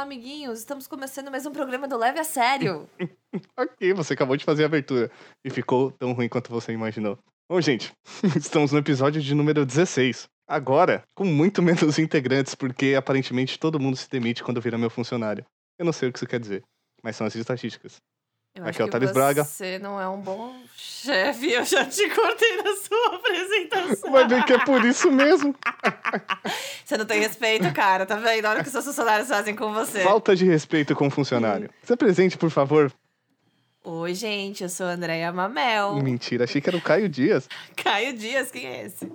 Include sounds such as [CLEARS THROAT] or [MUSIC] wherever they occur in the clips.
Olá, amiguinhos. Estamos começando mais um programa do Leve a Sério. [LAUGHS] ok, você acabou de fazer a abertura e ficou tão ruim quanto você imaginou. Bom, gente, [LAUGHS] estamos no episódio de número 16. Agora, com muito menos [LAUGHS] integrantes, porque aparentemente todo mundo se demite quando vira meu funcionário. Eu não sei o que isso quer dizer, mas são as estatísticas. Eu Aqui é o Thales Braga. Você não é um bom chefe. Eu já te cortei na sua [LAUGHS] apresentação. Vai ver que é por isso mesmo. [LAUGHS] Você não tem respeito, cara. Tá vendo? Olha o que seus funcionários fazem com você. Falta de respeito com o funcionário. Se apresente, por favor. Oi, gente. Eu sou a Andréia Mamel. Mentira, achei que era o Caio Dias. [LAUGHS] Caio Dias, quem é esse?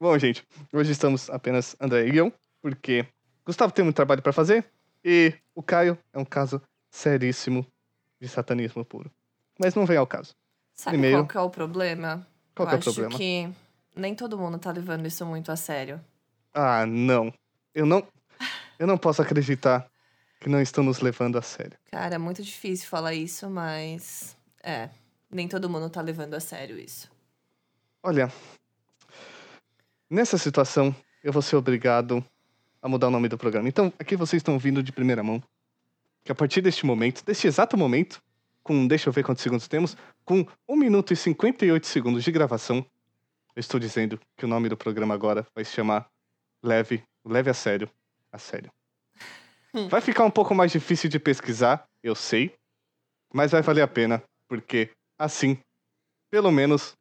Bom, gente, hoje estamos apenas André e eu, porque Gustavo tem muito trabalho pra fazer e o Caio é um caso seríssimo de satanismo puro. Mas não vem ao caso. Sabe Primeiro- qual que é o problema? Qual eu que é o acho problema? que nem todo mundo tá levando isso muito a sério. Ah, não. Eu não. Eu não posso acreditar que não estão nos levando a sério. Cara, é muito difícil falar isso, mas. É. Nem todo mundo tá levando a sério isso. Olha, nessa situação, eu vou ser obrigado a mudar o nome do programa. Então, aqui vocês estão ouvindo de primeira mão que a partir deste momento, deste exato momento, com, deixa eu ver quantos segundos temos, com 1 minuto e 58 segundos de gravação, eu estou dizendo que o nome do programa agora vai se chamar Leve, Leve a Sério, a Sério. Vai ficar um pouco mais difícil de pesquisar, eu sei, mas vai valer a pena, porque assim, pelo menos,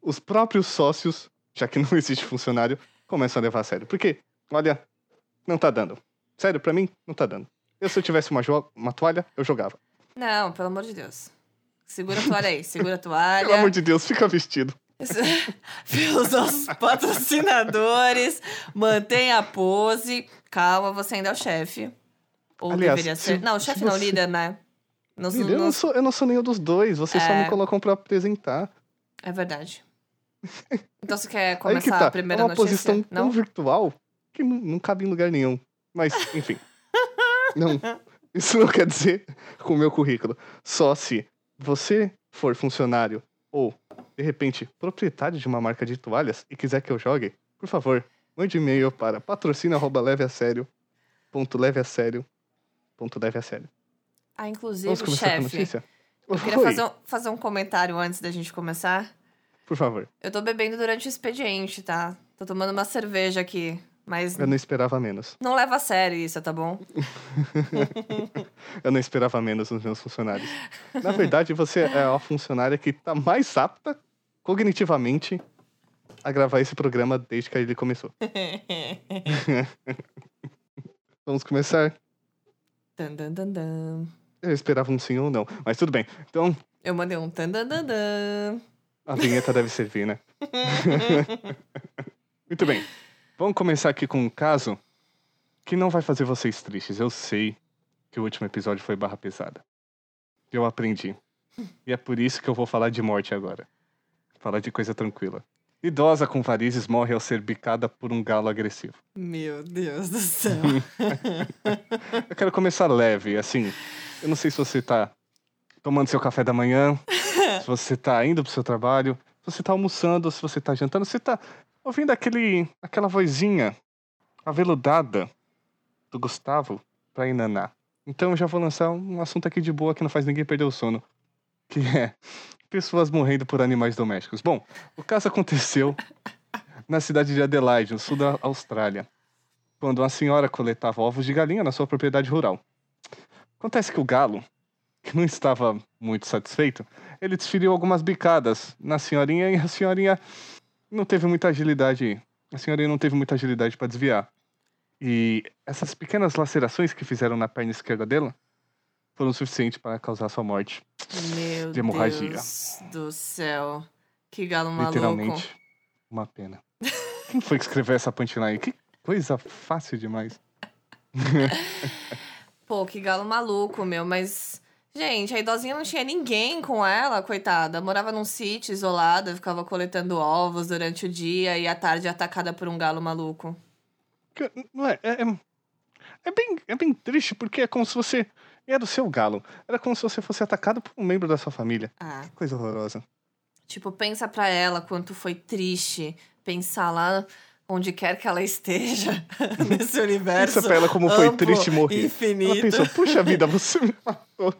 os próprios sócios, já que não [LAUGHS] existe funcionário, começam a levar a sério. Porque, olha, não tá dando. Sério, pra mim, não tá dando. Eu, se eu tivesse uma, uma toalha, eu jogava. Não, pelo amor de Deus. Segura a [LAUGHS] toalha aí, segura a Pelo toalha. amor de Deus, fica vestido. Pelos [LAUGHS] nossos [LAUGHS] patrocinadores. Mantenha a pose. Calma, você ainda é o chefe. Ou Aliás, deveria se- ser. Não, se chefe não, você- líder, né? Não, Líder, eu, não- não sou, eu não sou nenhum dos dois, vocês só É. me colocam pra apresentar. É verdade. Então você quer começar tá, a primeira é uma notícia? posição tão Não? virtual que não, não cabe em lugar nenhum. Mas, enfim. Não, isso não quer dizer com o meu currículo. Só se você for funcionário ou, de repente, proprietário de uma marca de toalhas e quiser que eu jogue, por favor, mande e-mail para patrocina.leveasério.leveasério.leveasério. Ah, inclusive, Vamos começar com a chefe. notícia? Eu queria fazer um, fazer um comentário antes da gente começar. Por favor. Eu tô bebendo durante o expediente, tá? Tô tomando uma cerveja aqui. Mas Eu não esperava menos. não leva a sério isso, tá bom? [LAUGHS] Eu não esperava menos nos meus funcionários. Na verdade, você é a funcionária que tá mais apta cognitivamente a gravar esse programa desde que ele começou. [LAUGHS] Vamos começar? Tan, dan, dan, dan. Eu esperava um sim ou não, mas tudo bem. Então, Eu mandei um tan, dan, dan, dan. a vinheta deve servir, né? [LAUGHS] Muito bem. Vamos começar aqui com um caso que não vai fazer vocês tristes. Eu sei que o último episódio foi barra pesada. Eu aprendi. E é por isso que eu vou falar de morte agora. Falar de coisa tranquila. Idosa com varizes morre ao ser bicada por um galo agressivo. Meu Deus do céu. [LAUGHS] Eu quero começar leve, assim. Eu não sei se você tá tomando seu café da manhã, se você tá indo pro seu trabalho, se você tá almoçando, se você tá jantando, se você tá ouvindo aquele, aquela vozinha aveludada do Gustavo pra Inaná. Então eu já vou lançar um assunto aqui de boa que não faz ninguém perder o sono. Que é pessoas morrendo por animais domésticos. Bom, o caso aconteceu [LAUGHS] na cidade de Adelaide, no sul da Austrália quando uma senhora coletava ovos de galinha na sua propriedade rural. Acontece que o galo, que não estava muito satisfeito, ele desferiu algumas bicadas na senhorinha e a senhorinha não teve muita agilidade. A senhorinha não teve muita agilidade para desviar. E essas pequenas lacerações que fizeram na perna esquerda dela foram suficientes para causar sua morte. Meu De hemorragia. Deus do céu. Que galo maluco. Literalmente. Uma pena. [LAUGHS] Quem foi que escreveu essa punchline? Que coisa fácil demais. [LAUGHS] Pô, que galo maluco, meu. Mas, gente, a idosinha não tinha ninguém com ela, coitada. Morava num sítio isolada, ficava coletando ovos durante o dia e à tarde atacada por um galo maluco. É, é, é, é bem, é bem triste, porque é como se você. Era o seu galo. Era como se você fosse atacado por um membro da sua família. Ah, Que coisa horrorosa. tipo, pensa pra ela quanto foi triste pensar lá onde quer que ela esteja [LAUGHS] nesse universo. Pensa pra ela como foi triste morrer. Infinito. Ela pensou, puxa vida, você me [LAUGHS] matou.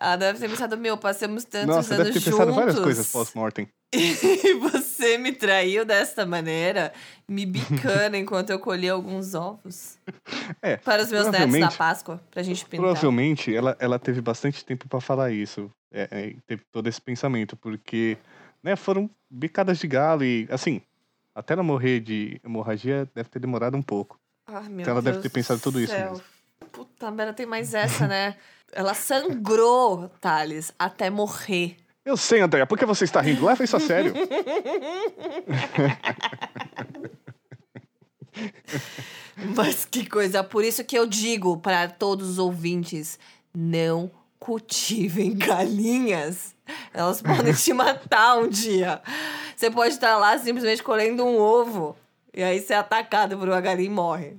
Ela deve ter pensado, meu, passamos tantos Nossa, anos deve ter juntos. pensado várias coisas pós-mortem. [LAUGHS] E você me traiu desta maneira, me bicando [LAUGHS] enquanto eu colhi alguns ovos. É, Para os meus netos da Páscoa, pra gente pintar. Provavelmente ela, ela teve bastante tempo pra falar isso. É, é, teve todo esse pensamento, porque né, foram bicadas de galo e, assim, até ela morrer de hemorragia deve ter demorado um pouco. Ah, meu Então ela deve Deus ter pensado do tudo isso mesmo. Puta merda, tem mais essa, né? Ela sangrou, Thales, até morrer. Eu sei, Andréa, por que você está rindo? Leva isso a sério. [LAUGHS] Mas que coisa, por isso que eu digo para todos os ouvintes, não cultivem galinhas. Elas podem te matar um dia. Você pode estar lá simplesmente colhendo um ovo. E aí é atacado por uma galinha e morre.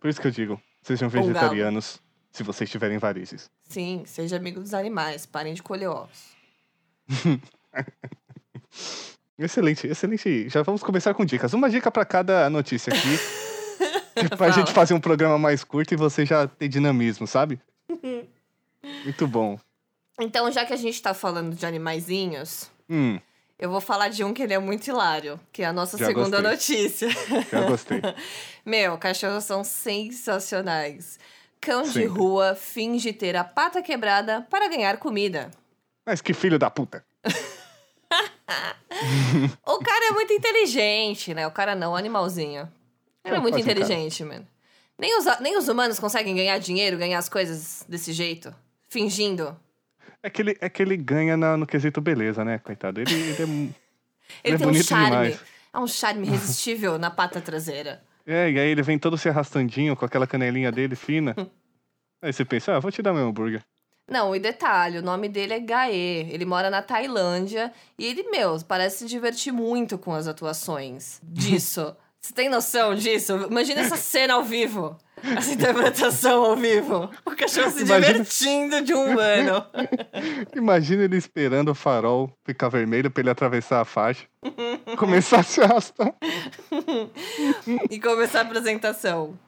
Por isso que eu digo, sejam vegetarianos se vocês tiverem varizes. Sim, seja amigo dos animais. Parem de colher ovos. [LAUGHS] Excelente, excelente. Já vamos começar com dicas. Uma dica pra cada notícia aqui. [LAUGHS] pra Fala. gente fazer um programa mais curto e você já ter dinamismo, sabe? [LAUGHS] Muito bom. Então, já que a gente tá falando de animaizinhos, Hum, eu vou falar de um que ele é muito hilário, que é a nossa Já segunda gostei. notícia. já gostei. [LAUGHS] Meu, cachorros são sensacionais. Cão de Sempre. rua finge ter a pata quebrada para ganhar comida. Mas que filho da puta. [LAUGHS] O cara é muito inteligente, né? O cara não, o animalzinho. Ele é É, muito inteligente, mano. Nem os, nem os humanos conseguem ganhar dinheiro, ganhar as coisas desse jeito. Fingindo. É que ele, é que ele ganha na- no quesito beleza, né, coitado? Ele, ele é. [LAUGHS] mu- Ele, é tem um bonito charme. demais. É um charme irresistível na pata traseira. [LAUGHS] É, e aí ele vem todo se arrastandinho com aquela canelinha dele fina. [LAUGHS] Aí você pensa, ah, vou te dar meu hambúrguer. Não, e detalhe, o nome dele é Gaê. Ele mora na Tailândia e ele, meu, parece se divertir muito com as atuações disso. Você tem noção disso? Imagina essa cena ao vivo. Essa interpretação ao vivo. O cachorro se Imagina- divertindo de um humano. Imagina ele esperando o farol ficar vermelho pra ele atravessar a faixa. começar a se arrastar. e começar a apresentação.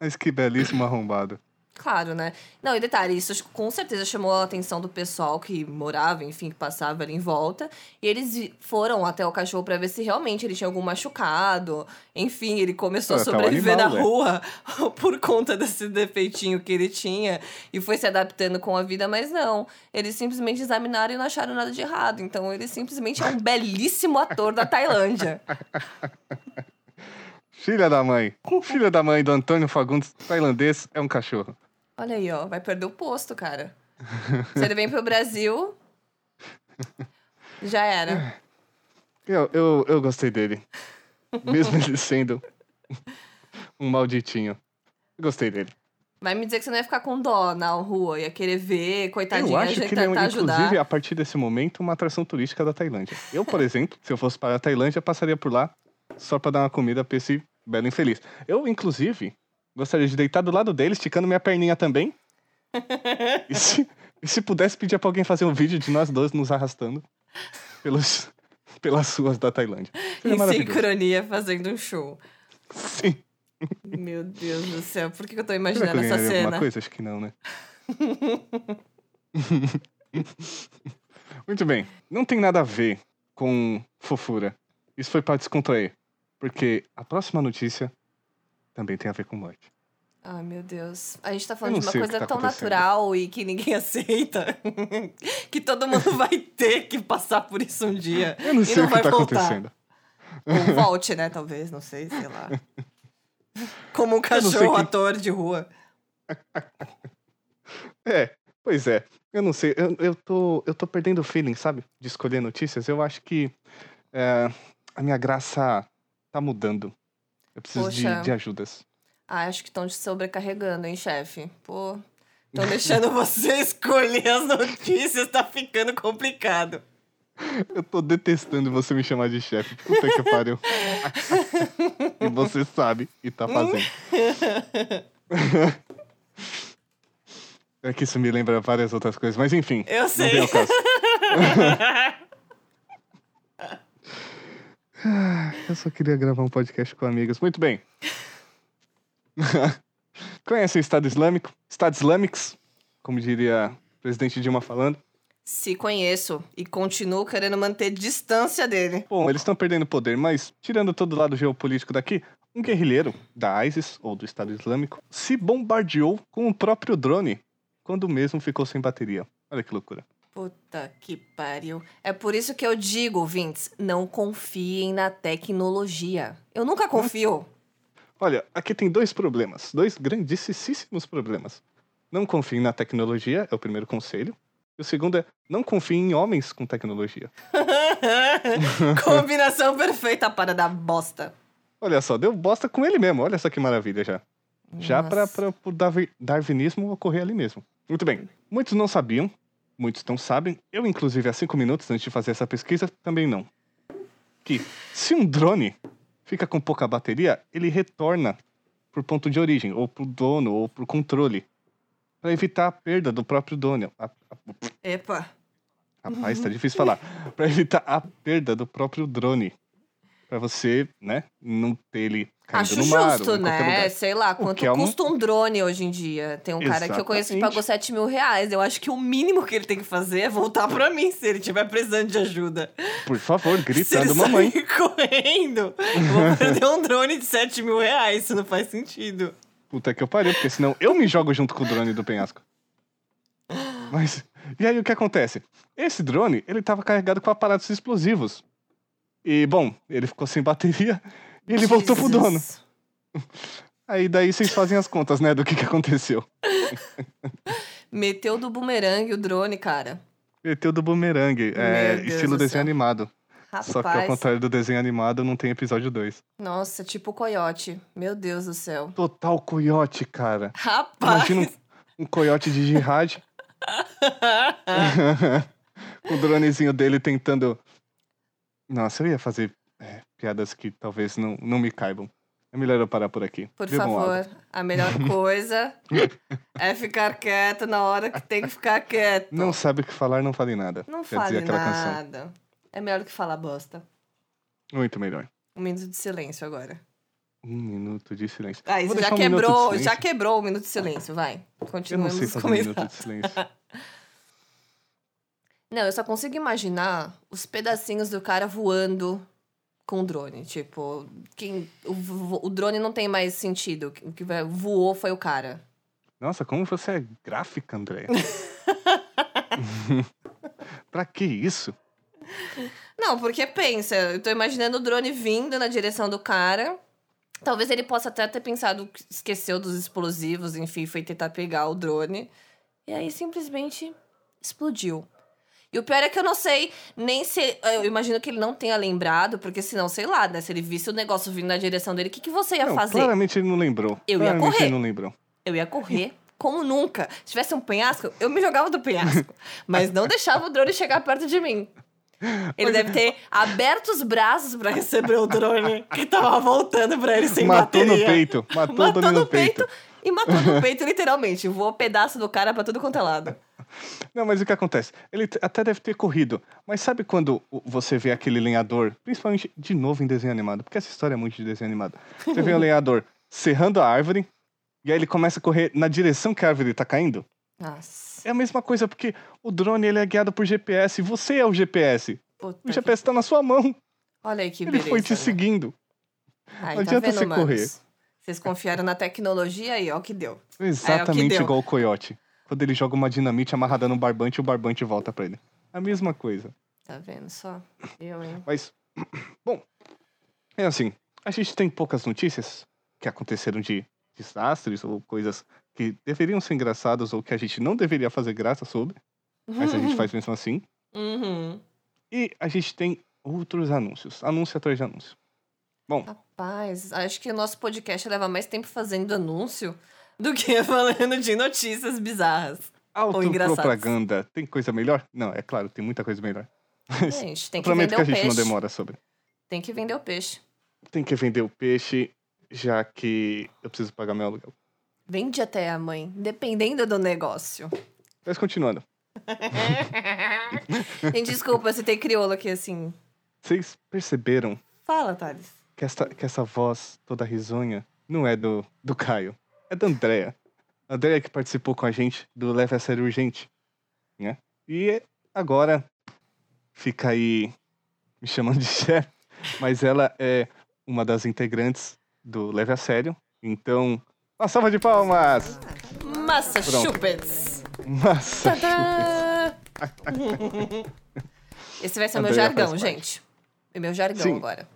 Mas que belíssimo arrombado. Claro, né? Não, e detalhe, isso com certeza chamou a atenção do pessoal que morava, enfim, que passava ali em volta. E eles foram até o cachorro pra ver se realmente ele tinha algum machucado. Enfim, ele começou a Ah, tá um sobreviver animal, na né? rua [LAUGHS] por conta desse defeitinho que ele tinha. E foi se adaptando com a vida, mas não. Eles simplesmente examinaram e não acharam nada de errado. Então ele simplesmente é um belíssimo ator da Tailândia. [LAUGHS] Filha da mãe. Filha da mãe do Antônio Fagundes, tailandês, é um cachorro. Olha aí, ó, vai perder o posto, cara. Se ele vem pro Brasil, já era. Eu, eu, eu gostei dele. Mesmo ele sendo um malditinho. Eu Gostei dele. Vai me dizer que você não ia ficar com dó na rua, ia querer ver, coitadinho, eu acho que ele é, ajudar. inclusive, a partir desse momento, uma atração turística da Tailândia. Eu, por exemplo, se eu fosse para a Tailândia, passaria por lá só para dar uma comida pra esse belo infeliz. Eu, inclusive, gostaria de deitar do lado dele, esticando minha perninha também. e, se, e se pudesse pedir pra alguém fazer um vídeo de nós dois nos arrastando pelos, pelas ruas da Tailândia. Seria Em maravilhoso. sincronia, fazendo um show. Sim. Meu Deus do céu, por que eu tô imaginando essa ganharia alguma cena? coisa? Acho que não, né? [LAUGHS] Muito bem. Não tem nada a ver com fofura. Isso foi pra descontrair. Porque a próxima notícia também tem a ver com morte. Ai, meu Deus. A gente tá falando de uma coisa tá tão natural e que ninguém [LAUGHS] aceita. que todo mundo vai ter que passar por isso um dia. [LAUGHS] Eu não e sei não o que vai tá voltar. acontecendo. Ou volte, né? Talvez, não sei, sei lá. [LAUGHS] Como um cachorro quem- ator de rua. É, pois é. Eu não sei. Eu, eu, tô, eu tô perdendo o feeling, sabe? De escolher notícias. Eu acho que é, a minha graça tá mudando. Eu preciso de, de ajudas. Ah, acho que estão te sobrecarregando, hein, chefe? Pô, estão deixando [LAUGHS] você escolher as notícias, tá ficando complicado. Eu tô detestando você me chamar de chefe. Puta que pariu. [LAUGHS] e você sabe e tá fazendo. [LAUGHS] é que isso me lembra várias outras coisas, mas enfim. Eu Não sei. vem ao caso. Ah, Eu só queria gravar um podcast com amigas. Muito bem. [LAUGHS] Conhece o Estado Islâmico? Estado Islâmicos? Como diria o presidente Dilma falando. Se conheço e continuo querendo manter distância dele. Bom, eles estão perdendo poder, mas tirando todo o lado geopolítico daqui, um guerrilheiro da ISIS, ou do Estado Islâmico, se bombardeou com o próprio drone, quando o mesmo ficou sem bateria. Olha que loucura. Puta que pariu. É por isso que eu digo, ouvintes, não confiem na tecnologia. Eu nunca confio. Olha, aqui tem dois problemas, dois grandíssimos problemas. Não confie na tecnologia, é o primeiro conselho. E o segundo é, não confie em homens com tecnologia. [LAUGHS] Combinação perfeita para dar bosta. Olha só, deu bosta com ele mesmo, olha só que maravilha já. Já Nossa. pra, pro darwi- darwinismo ocorrer ali mesmo. Muito bem, muitos não sabiam, muitos não sabem. Eu, inclusive, há cinco minutos antes de fazer essa pesquisa, também não. Que se um drone fica com pouca bateria, ele retorna pro ponto de origem, ou pro dono, ou pro controle. Pra evitar a perda do próprio dono. A- a- Epa. Rapaz, tá difícil falar. Pra evitar a perda do próprio drone. Pra você, né, não ter ele caindo Acho no mar justo, em qualquer né? lugar. Sei lá, quanto que é custa um drone hoje em dia. Tem um cara que eu conheço que Exatamente. pagou 7 mil reais. Eu acho que o mínimo que ele tem que fazer é voltar pra mim se ele estiver precisando de ajuda. Por favor, gritando mamãe. [LAUGHS] correndo, eu vou perder um drone de 7 mil reais. Isso não faz sentido. Puta que eu pariu, porque senão eu me jogo junto com o drone do penhasco. Mas, e aí o que acontece? Esse drone, ele tava carregado com aparatos explosivos. E, bom, ele ficou sem bateria e ele voltou pro Jesus. dono. Aí daí vocês fazem as contas, né, do que que aconteceu. Meteu do bumerangue o drone, cara. Meteu do bumerangue, é, estilo desenho céu. animado. Só que ao Rapaz. contrário do desenho animado, não tem episódio 2. Nossa, tipo coiote. Meu Deus do céu. Total coiote, cara. Rapaz. Imagina um, um coiote de jihad. [LAUGHS] [LAUGHS] o dronezinho dele tentando. Nossa, eu ia fazer é, piadas que talvez não, não me caibam. É melhor eu parar por aqui. Por Bebam favor, água. a melhor [LAUGHS] coisa [LAUGHS] é ficar quieto na hora que tem que ficar quieto. Não sabe o que falar, não fale nada. Não Quer fale aquela canção. nada. É melhor do que falar bosta. Muito melhor. Um minuto de silêncio agora. Um minuto de silêncio. Ah, isso já um quebrou, já quebrou o minuto de silêncio, vai. Eu não Continuemos sei os fazer um minuto de silêncio. [LAUGHS] Não, eu só consigo imaginar os pedacinhos do cara voando com o drone. Tipo, quem, o, o drone não tem mais sentido. O que voou foi o cara. Nossa, como você é gráfica, André. [LAUGHS] [LAUGHS] pra que isso? Não, porque pensa, eu tô imaginando o drone vindo na direção do cara. Talvez ele possa até ter pensado que esqueceu dos explosivos, enfim, foi tentar pegar o drone. E aí simplesmente explodiu. E o pior é que eu não sei nem se. Eu imagino que ele não tenha lembrado, porque senão, sei lá, né? Se ele visse o negócio vindo na direção dele, o que, que você ia não, fazer? claramente ele não lembrou. Eu ia claramente correr. ele não lembrou. Eu ia correr como nunca. Se tivesse um penhasco, eu me jogava do penhasco. mas não deixava o drone chegar perto de mim. Ele deve ter aberto os braços pra receber o drone que tava voltando pra ele sem matou bateria. no peito. Matou, o Matou no peito e matou no peito, literalmente. Voou pedaço do cara pra tudo quanto é lado. Não, mas o que acontece? Ele até deve ter corrido. Mas sabe quando você vê aquele lenhador, principalmente de novo em desenho animado, porque essa história é muito de desenho animado. Você vê o [LAUGHS] lenhador serrando a árvore, e aí ele começa a correr na direção que a árvore tá caindo? Nossa. É a mesma coisa, porque o drone ele é guiado por GPS, e você é o GPS. Puta O que- GPS tá na sua mão, Olha aí que ele beleza. foi te né? seguindo. Aí, Não tá adianta vendo, você manos? correr. Vocês confiaram na tecnologia aí, ó, que deu. Exatamente deu. igual o coiote. Quando ele joga uma dinamite amarrada no barbante, o barbante volta pra ele. A mesma coisa. Tá vendo só? Eu, hein? Mas, [CLEARS THROAT] bom, é assim, a gente tem poucas notícias que aconteceram de desastres ou coisas que deveriam ser engraçadas ou que a gente não deveria fazer graça sobre, mas a gente faz [LAUGHS] mesmo assim. Uhum. E a gente tem outros anúncios, anúncio atrás de anúncio. Bom, Rapaz, acho que o nosso podcast leva mais tempo fazendo anúncio do que [LAUGHS] falando de notícias bizarras. autopropaganda, tem coisa melhor? Não, é claro, tem muita coisa melhor. Mas Gente, [LAUGHS] tem que prometo vender que a o gente peixe. não demora sobre. Tem que vender o peixe. Tem que vender o peixe, já que eu preciso pagar meu aluguel. Vende até a mãe, dependendo do negócio. Mas continuando. [LAUGHS] Gente, desculpa, você tem crioulo aqui assim, Vocês perceberam Fala, Thales. Que essa, que essa voz toda risonha não é do, do Caio, é da Andrea. A Andrea que participou com a gente do Leve a Sério Urgente, né? E agora fica aí me chamando de [LAUGHS] chefe, mas ela é uma das integrantes do Leve a Sério. Então, uma salva de palmas! Massa Pronto. Chupets. Massa! chupes. Tadã! [LAUGHS] Esse vai ser o meu jargão, gente. É meu jargão Sim. agora.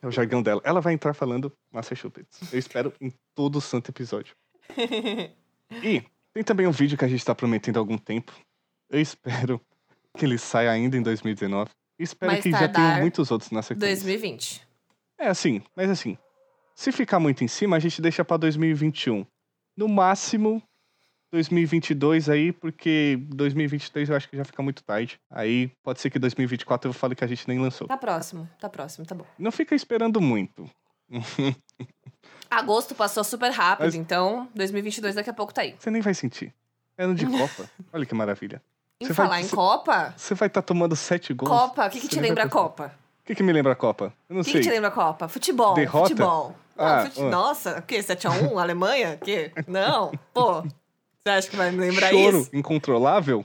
É o jargão dela. Ela vai entrar falando Massa Chupets. Eu espero em todo o santo episódio. E tem também um vídeo que a gente tá prometendo há algum tempo. Eu espero que ele saia ainda em 2019. E espero Mais que já tenha muitos outros na sequência. 2020. É assim, mas assim, se ficar muito em cima, a gente deixa pra 2021. No máximo 2022 aí, porque 2023 eu acho que já fica muito tarde. Aí pode ser que 2024 eu fale que a gente nem lançou. Tá próximo, tá próximo, tá bom. Não fica esperando muito. [LAUGHS] Agosto passou super rápido, Mas- então 2022 daqui a pouco tá aí. Você nem vai sentir. É ano de [LAUGHS] Copa. Olha que maravilha. Em Você vai- falar em você- Copa, Você vai estar tomando sete gols. Copa, o que, que te vai lembra a. Copa? O que, que me lembra a Copa? Eu não O que, sei. que te lembra a Copa? Futebol. Derrota? Futebol. Ah, Ah, fute- ah. Nossa, o quê? 7x1? Alemanha? O quê? Não, pô. Você acha que vai me lembrar Choro isso? incontrolável?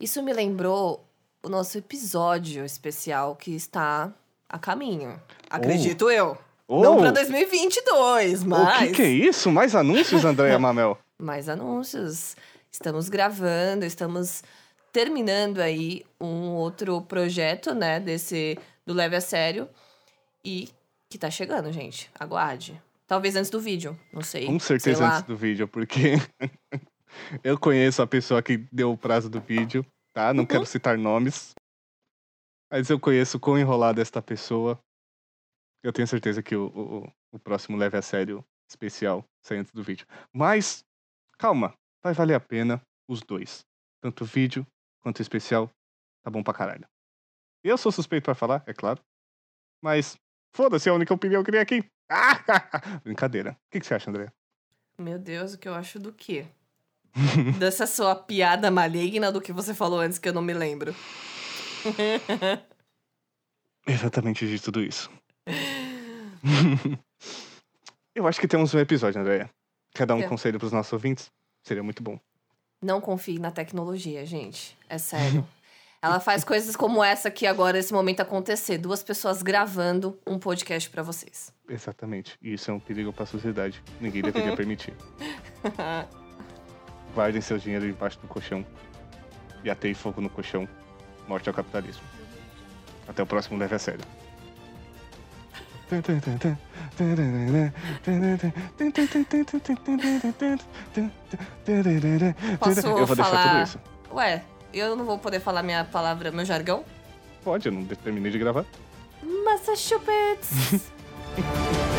Isso me lembrou o nosso episódio especial que está a caminho. Acredito eu. Oh, Não pra 2022, o mas... que, que é isso? Mais anúncios, Andréia [LAUGHS] Mamel? mais anúncios. Estamos gravando, estamos terminando aí um outro projeto, né, desse do Leve a Sério e que tá chegando, gente. Aguarde. Talvez antes do vídeo, não sei. Com sei certeza lá. antes do vídeo, porque [LAUGHS] eu conheço a pessoa que deu o prazo do vídeo, tá? Não Uhum. quero citar nomes. Mas eu conheço quão enrolada esta pessoa. Eu tenho certeza que o, o, o próximo leve a sério especial sai antes do vídeo. Mas, calma, vai valer a pena os dois. Tanto o vídeo quanto o especial. Tá bom pra caralho. Eu sou suspeito pra falar, é claro. Mas, foda-se, é a única opinião que tem aqui. [LAUGHS] Brincadeira. O que, que você acha, André? Meu Deus, o que eu acho do quê? Dessa sua piada maligna do que você falou antes que eu não me lembro. [LAUGHS] Exatamente de tudo isso. [LAUGHS] Eu acho que temos um episódio, Andréia. Quer dar um Quer. conselho pros nossos ouvintes? Seria muito bom. Não confie na tecnologia, gente. É sério. Ela faz coisas como essa que agora, esse momento acontecer. Duas pessoas gravando um podcast pra vocês. Exatamente. E isso é um perigo pra sociedade. Ninguém deveria [LAUGHS] permitir. Guardem seu dinheiro embaixo do colchão. E atei fogo no colchão. Morte ao capitalismo. Até o próximo Leve a Sério. Posso Eu vou deixar falar- tudo isso. Ué, eu não vou poder falar minha palavra, meu jargão? Pode, eu não terminei de gravar. Massachusetts! [LAUGHS]